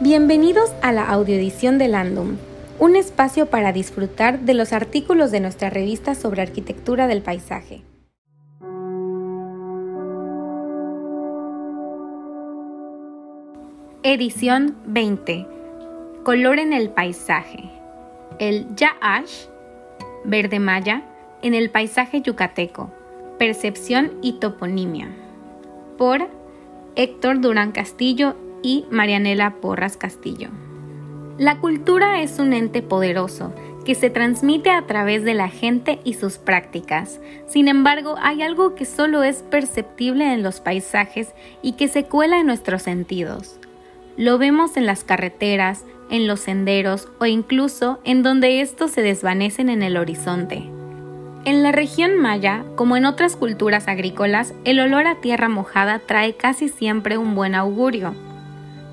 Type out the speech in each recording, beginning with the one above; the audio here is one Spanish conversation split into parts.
Bienvenidos a la audioedición de Landum, un espacio para disfrutar de los artículos de nuestra revista sobre arquitectura del paisaje. Edición 20. Color en el paisaje. El Yaash, verde maya, en el paisaje yucateco. Percepción y toponimia. Por Héctor Durán Castillo y Marianela Porras Castillo. La cultura es un ente poderoso que se transmite a través de la gente y sus prácticas. Sin embargo, hay algo que solo es perceptible en los paisajes y que se cuela en nuestros sentidos. Lo vemos en las carreteras, en los senderos o incluso en donde estos se desvanecen en el horizonte. En la región maya, como en otras culturas agrícolas, el olor a tierra mojada trae casi siempre un buen augurio.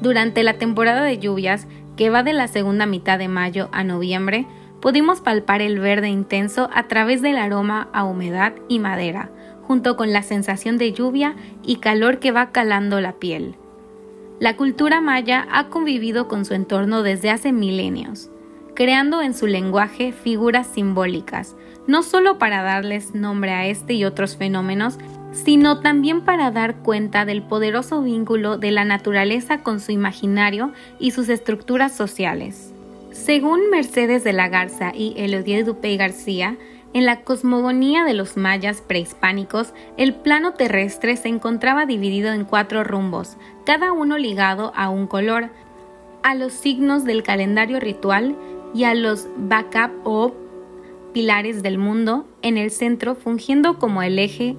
Durante la temporada de lluvias, que va de la segunda mitad de mayo a noviembre, pudimos palpar el verde intenso a través del aroma a humedad y madera, junto con la sensación de lluvia y calor que va calando la piel. La cultura maya ha convivido con su entorno desde hace milenios, creando en su lenguaje figuras simbólicas, no solo para darles nombre a este y otros fenómenos, sino también para dar cuenta del poderoso vínculo de la naturaleza con su imaginario y sus estructuras sociales. Según Mercedes de la Garza y Elodie Dupey García, en la cosmogonía de los mayas prehispánicos, el plano terrestre se encontraba dividido en cuatro rumbos, cada uno ligado a un color, a los signos del calendario ritual y a los backup o pilares del mundo, en el centro fungiendo como el eje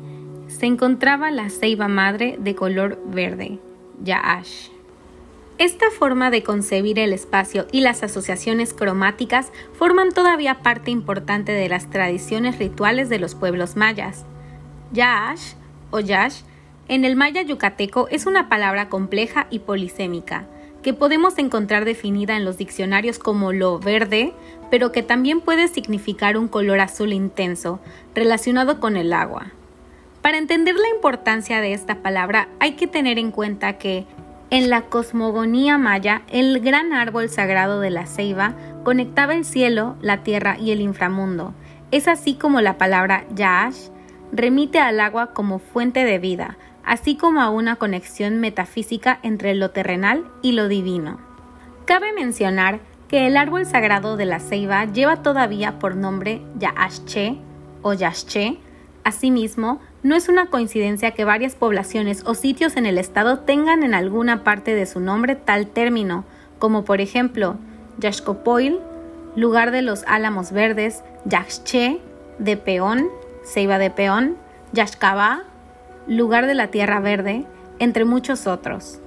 se encontraba la ceiba madre de color verde, Yaash. Esta forma de concebir el espacio y las asociaciones cromáticas forman todavía parte importante de las tradiciones rituales de los pueblos mayas. Yaash o Yash en el maya yucateco es una palabra compleja y polisémica, que podemos encontrar definida en los diccionarios como lo verde, pero que también puede significar un color azul intenso, relacionado con el agua. Para entender la importancia de esta palabra hay que tener en cuenta que en la cosmogonía maya el gran árbol sagrado de la ceiba conectaba el cielo, la tierra y el inframundo. Es así como la palabra Yaash remite al agua como fuente de vida, así como a una conexión metafísica entre lo terrenal y lo divino. Cabe mencionar que el árbol sagrado de la ceiba lleva todavía por nombre Yaashche o Yashche. Asimismo, no es una coincidencia que varias poblaciones o sitios en el estado tengan en alguna parte de su nombre tal término, como por ejemplo Yaxcopoil, lugar de los álamos verdes, Yaxche, de peón, ceiba de peón, Yaxcabá, lugar de la tierra verde, entre muchos otros.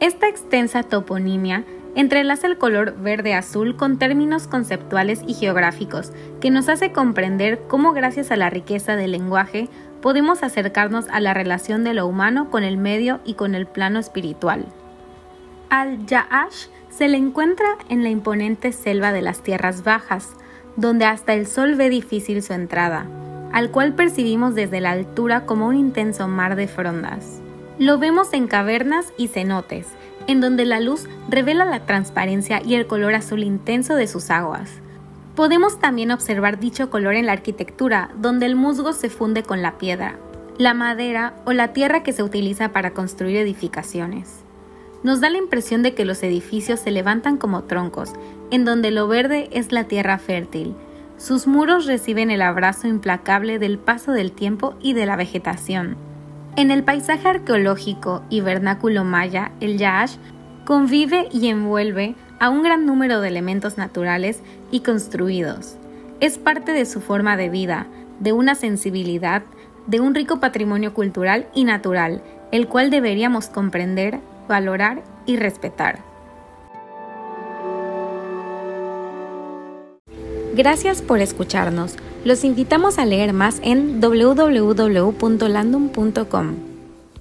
Esta extensa toponimia entrelaza el color verde-azul con términos conceptuales y geográficos, que nos hace comprender cómo gracias a la riqueza del lenguaje podemos acercarnos a la relación de lo humano con el medio y con el plano espiritual. Al Yaash se le encuentra en la imponente selva de las tierras bajas, donde hasta el sol ve difícil su entrada, al cual percibimos desde la altura como un intenso mar de frondas. Lo vemos en cavernas y cenotes, en donde la luz revela la transparencia y el color azul intenso de sus aguas. Podemos también observar dicho color en la arquitectura, donde el musgo se funde con la piedra, la madera o la tierra que se utiliza para construir edificaciones. Nos da la impresión de que los edificios se levantan como troncos, en donde lo verde es la tierra fértil. Sus muros reciben el abrazo implacable del paso del tiempo y de la vegetación. En el paisaje arqueológico y vernáculo maya, el Yaash convive y envuelve a un gran número de elementos naturales y construidos. Es parte de su forma de vida, de una sensibilidad, de un rico patrimonio cultural y natural, el cual deberíamos comprender, valorar y respetar. Gracias por escucharnos. Los invitamos a leer más en www.landum.com.